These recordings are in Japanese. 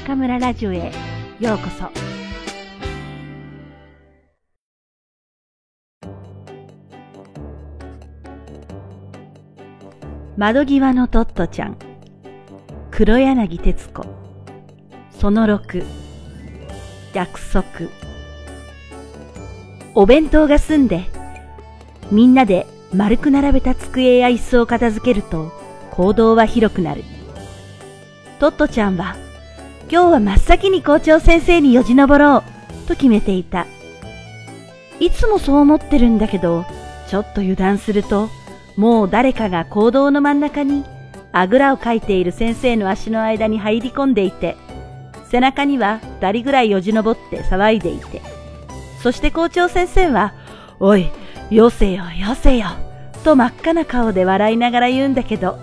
中村ラジオへようこそ。窓際のトットちゃん、黒柳徹子、その6、約束。お弁当が済んで、みんなで丸く並べた机や椅子を片付けると行動は広くなる。トットちゃんは、今日は真っ先に校長先生によじ登ろうと決めていた。いつもそう思ってるんだけど、ちょっと油断すると、もう誰かが行動の真ん中にあぐらをかいている先生の足の間に入り込んでいて、背中には二人ぐらいよじ登って騒いでいて、そして校長先生は、おい、よせよよせよ、と真っ赤な顔で笑いながら言うんだけど、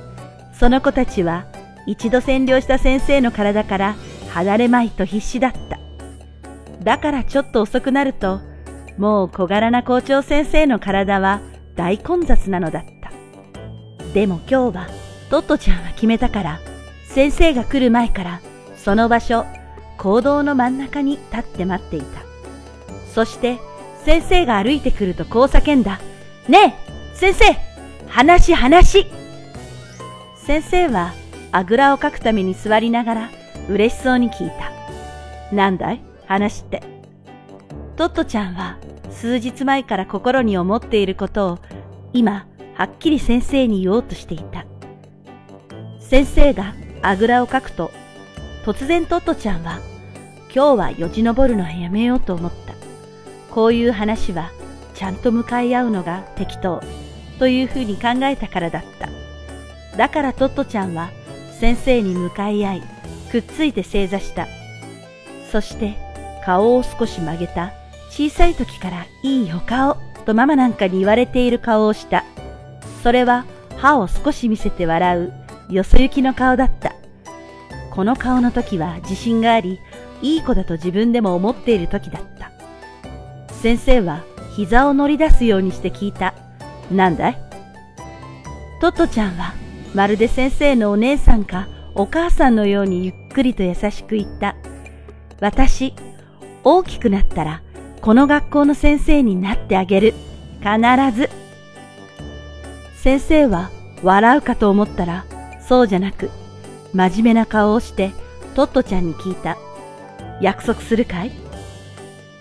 その子たちは一度占領した先生の体から離れまいと必死だった。だからちょっと遅くなると、もう小柄な校長先生の体は大混雑なのだった。でも今日はトットちゃんは決めたから、先生が来る前からその場所、行動の真ん中に立って待っていた。そして先生が歩いてくるとこう叫んだ。ねえ先生話話先生はあぐらをかくために座りながら嬉しそうに聞いた。なんだい？話って。トットちゃんは数日前から心に思っていることを今はっきり先生に言おうとしていた。先生があぐらをかくと突然トットちゃんは今日はよじ登るのはやめようと思った。こういう話はちゃんと向かい合うのが適当というふうに考えたからだった。だからトットちゃんは先生に向かい合い、くっついて正座した。そして顔を少し曲げた小さい時からいいお顔とママなんかに言われている顔をした。それは歯を少し見せて笑うよそ行きの顔だった。この顔の時は自信があり、いい子だと自分でも思っている時だった。先生は膝を乗り出すようにして聞いた。なんだい？トットちゃんはまるで先生のお姉さんか？お母さんのようにゆっくりと優しく言った。私、大きくなったらこの学校の先生になってあげる。必ず。先生は笑うかと思ったらそうじゃなく真面目な顔をしてトットちゃんに聞いた。約束するかい？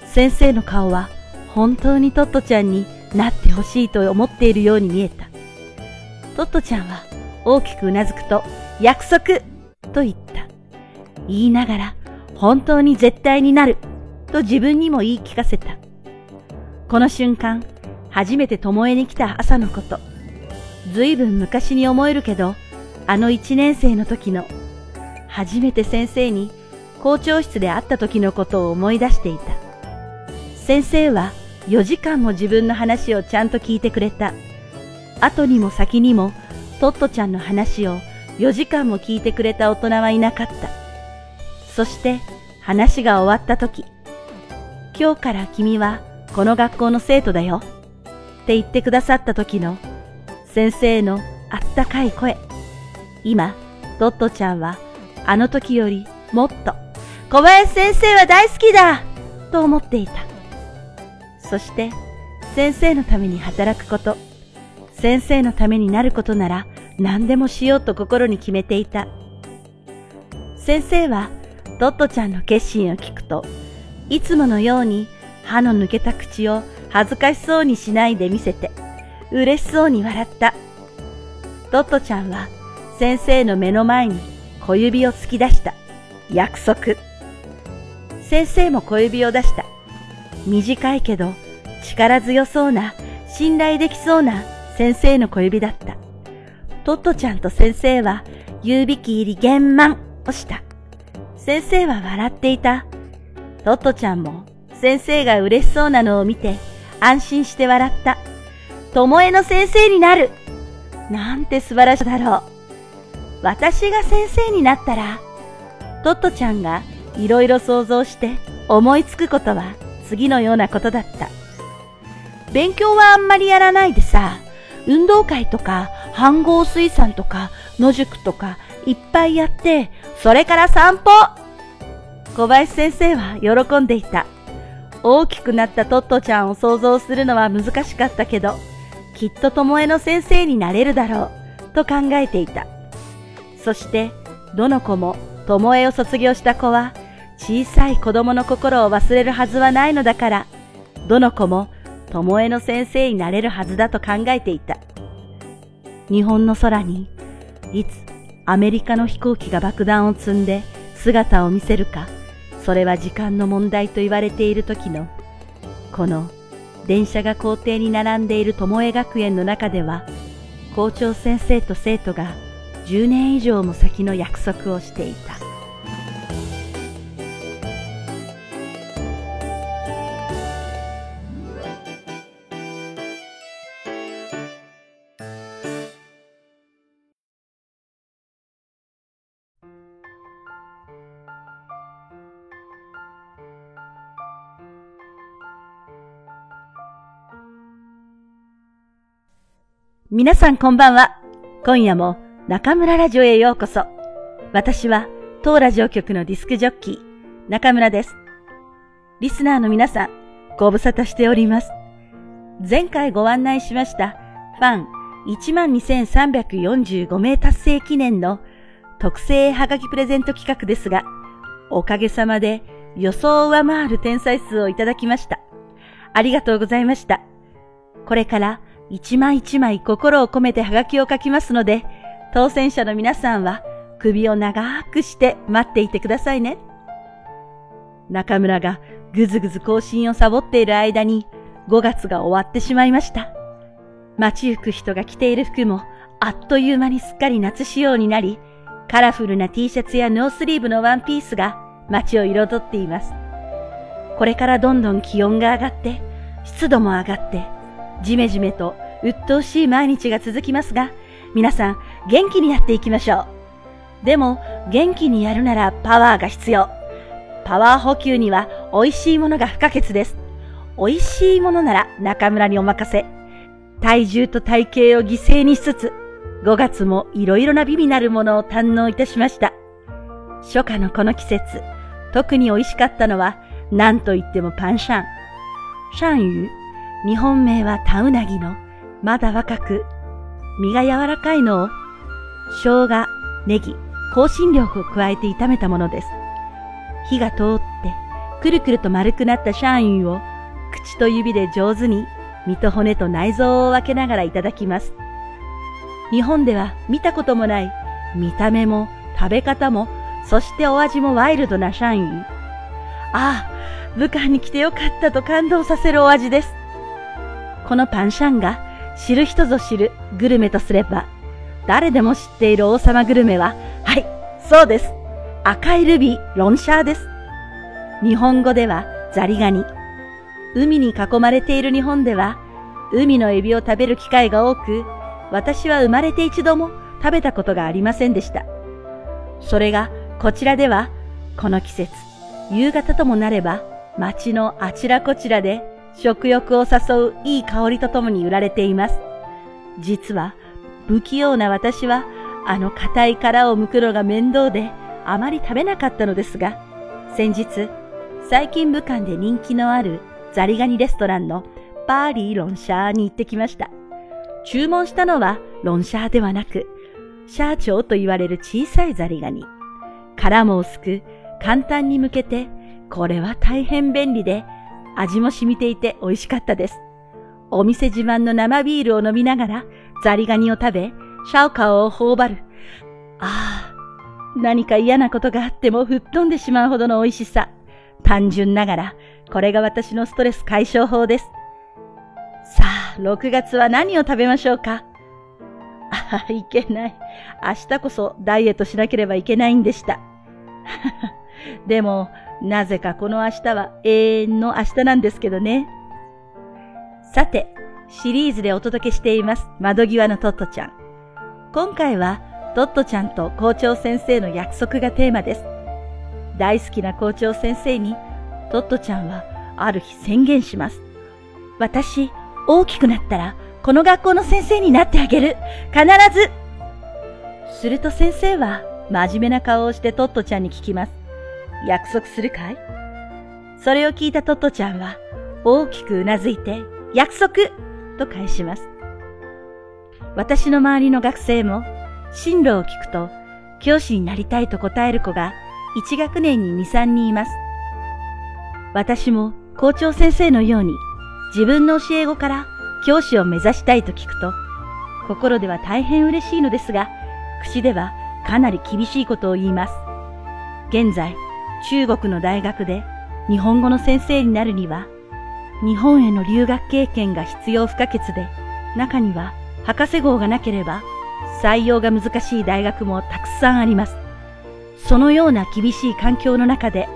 先生の顔は本当にトットちゃんになってほしいと思っているように見えた。トットちゃんは大きくうなずくと約束と言った。言いながら本当に絶対になると自分にも言い聞かせた。この瞬間、初めて巴に来た朝のこと。ずいぶん昔に思えるけど、あの一年生の時の、初めて先生に校長室で会った時のことを思い出していた。先生は4時間も自分の話をちゃんと聞いてくれた。後にも先にもトットちゃんの話を4時間も聞いてくれた大人はいなかった。そして話が終わった時、今日から君はこの学校の生徒だよって言ってくださった時の先生のあったかい声。今、トットちゃんはあの時よりもっと小林先生は大好きだと思っていた。そして先生のために働くこと、先生のためになることなら何でもしようと心に決めていた。先生はトットちゃんの決心を聞くと、いつものように歯の抜けた口を恥ずかしそうにしないで見せて、嬉しそうに笑った。トットちゃんは先生の目の前に小指を突き出した。約束。先生も小指を出した。短いけど力強そうな、信頼できそうな先生の小指だった。トットちゃんと先生は指引入り玄満をした。先生は笑っていた。トットちゃんも先生が嬉しそうなのを見て安心して笑った。ともえの先生になるなんて素晴らしいだろう。私が先生になったら、トットちゃんがいろいろ想像して思いつくことは次のようなことだった。勉強はあんまりやらないでさ、運動会とか、飯合水産とか、野宿とか、いっぱいやって、それから散歩小林先生は喜んでいた。大きくなったトットちゃんを想像するのは難しかったけど、きっと巴の先生になれるだろう、と考えていた。そして、どの子も巴を卒業した子は、小さい子供の心を忘れるはずはないのだから、どの子も巴の先生になれるはずだと考えていた。日本の空に、いつアメリカの飛行機が爆弾を積んで姿を見せるか、それは時間の問題と言われている時の、この電車が校庭に並んでいる巴学園の中では、校長先生と生徒が10年以上も先の約束をしていた。皆さんこんばんは。今夜も中村ラジオへようこそ。私は当ラジオ局のディスクジョッキー、中村です。リスナーの皆さん、ご無沙汰しております。前回ご案内しましたファン12,345名達成記念の特製はがきプレゼント企画ですが、おかげさまで予想を上回る天才数をいただきました。ありがとうございました。これから一枚一枚心を込めてハガキを書きますので、当選者の皆さんは首を長くして待っていてくださいね。中村がぐずぐず更新をサボっている間に5月が終わってしまいました。街行く人が着ている服もあっという間にすっかり夏仕様になり、カラフルな T シャツやノースリーブのワンピースが街を彩っています。これからどんどん気温が上がって、湿度も上がって、じめじめと鬱陶しい毎日が続きますが、皆さん元気にやっていきましょう。でも元気にやるならパワーが必要。パワー補給には美味しいものが不可欠です。美味しいものなら中村にお任せ。体重と体型を犠牲にしつつ、5月もいろいろな美味なるものを堪能いたしました。初夏のこの季節、特に美味しかったのは何と言ってもパンシャン。シャンユ日本名はタウナギのまだ若く身が柔らかいのを生姜、ネギ、香辛料を加えて炒めたものです。火が通ってくるくると丸くなったシャインを口と指で上手に身と骨と内臓を分けながらいただきます。日本では見たこともない見た目も食べ方もそしてお味もワイルドなシャイン。ああ、武漢に来てよかったと感動させるお味です。このパンシャンが知る人ぞ知るグルメとすれば、誰でも知っている王様グルメは、はい、そうです。赤いルビー、ロンシャーです。日本語ではザリガニ。海に囲まれている日本では、海のエビを食べる機会が多く、私は生まれて一度も食べたことがありませんでした。それがこちらでは、この季節、夕方ともなれば、街のあちらこちらで食欲を誘ういい香りとともに売られています。実は、不器用な私は、あの硬い殻を剥くのが面倒で、あまり食べなかったのですが、先日、最近武漢で人気のあるザリガニレストランのパーリーロンシャーに行ってきました。注文したのはロンシャーではなく、シャーチョウと言われる小さいザリガニ。殻も薄く、簡単に剥けて、これは大変便利で、味も染みていて美味しかったです。お店自慢の生ビールを飲みながらザリガニを食べ、シャオカオを頬張る。ああ、何か嫌なことがあっても吹っ飛んでしまうほどの美味しさ。単純ながら、これが私のストレス解消法です。さあ、6月は何を食べましょうか？ああ、いけない。明日こそダイエットしなければいけないんでした。でも、なぜかこの明日は永遠の明日なんですけどね。さて、シリーズでお届けしています窓際のトットちゃん。今回はトットちゃんと校長先生の約束がテーマです。大好きな校長先生にトットちゃんはある日宣言します。私、大きくなったらこの学校の先生になってあげる。必ずすると先生は真面目な顔をしてトットちゃんに聞きます。約束するかい？それを聞いたトットちゃんは大きくうなずいて、約束と返します。私の周りの学生も進路を聞くと教師になりたいと答える子が1学年に2、3人います。私も校長先生のように自分の教え子から教師を目指したいと聞くと心では大変嬉しいのですが口ではかなり厳しいことを言います。現在中国の大学で日本語の先生になるには日本への留学経験が必要不可欠で中には博士号がなければ採用が難しい大学もたくさんあります。そのような厳しい環境の中で、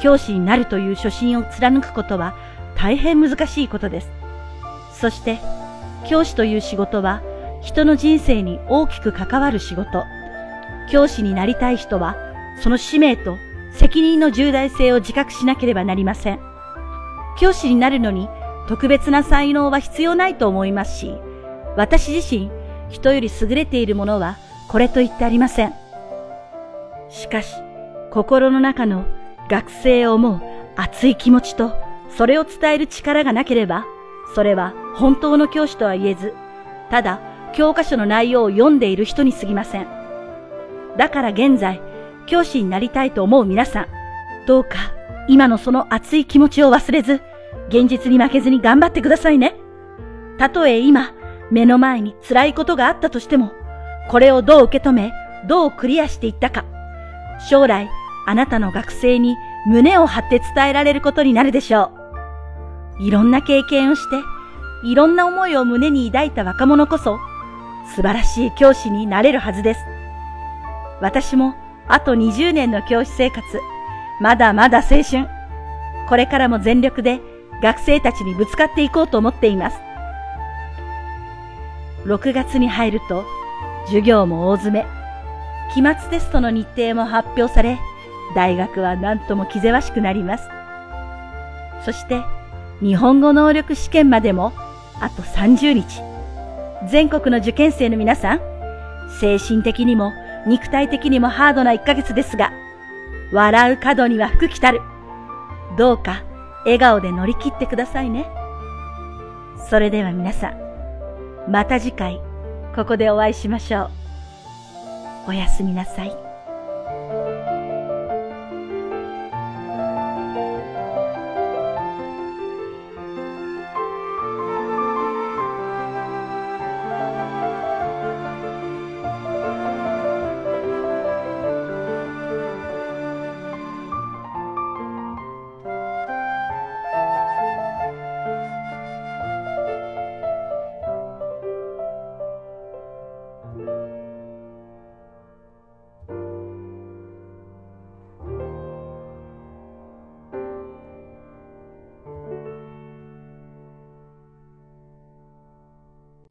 教師になるという初心を貫くことは大変難しいことです。そして、教師という仕事は人の人生に大きく関わる仕事。教師になりたい人は、その使命と責任の重大性を自覚しなければなりません。教師になるのに特別な才能は必要ないと思いますし、私自身、人より優れているものはこれと言ってありません。しかし、心の中の学生を思う熱い気持ちと、それを伝える力がなければ、それは本当の教師とは言えず、ただ教科書の内容を読んでいる人に過ぎません。だから現在、教師になりたいと思う皆さん、どうか今のその熱い気持ちを忘れず、現実に負けずに頑張ってくださいね。たとえ今、目の前に辛いことがあったとしても、これをどう受け止め、どうクリアしていったか、将来、あなたの学生に胸を張って伝えられることになるでしょう。いろんな経験をして、いろんな思いを胸に抱いた若者こそ、素晴らしい教師になれるはずです。私も、あと20年の教師生活、まだまだ青春。これからも全力で学生たちにぶつかっていこうと思っています。6月に入ると、授業も大詰め、期末テストの日程も発表され、大学は何とも気ぜわしくなります。そして、日本語能力試験までもあと30日。全国の受験生の皆さん、精神的にも肉体的にもハードな1ヶ月ですが、笑う角には福来たる。どうか笑顔で乗り切ってくださいね。それでは皆さん、また次回、ここでお会いしましょう。おやすみなさい。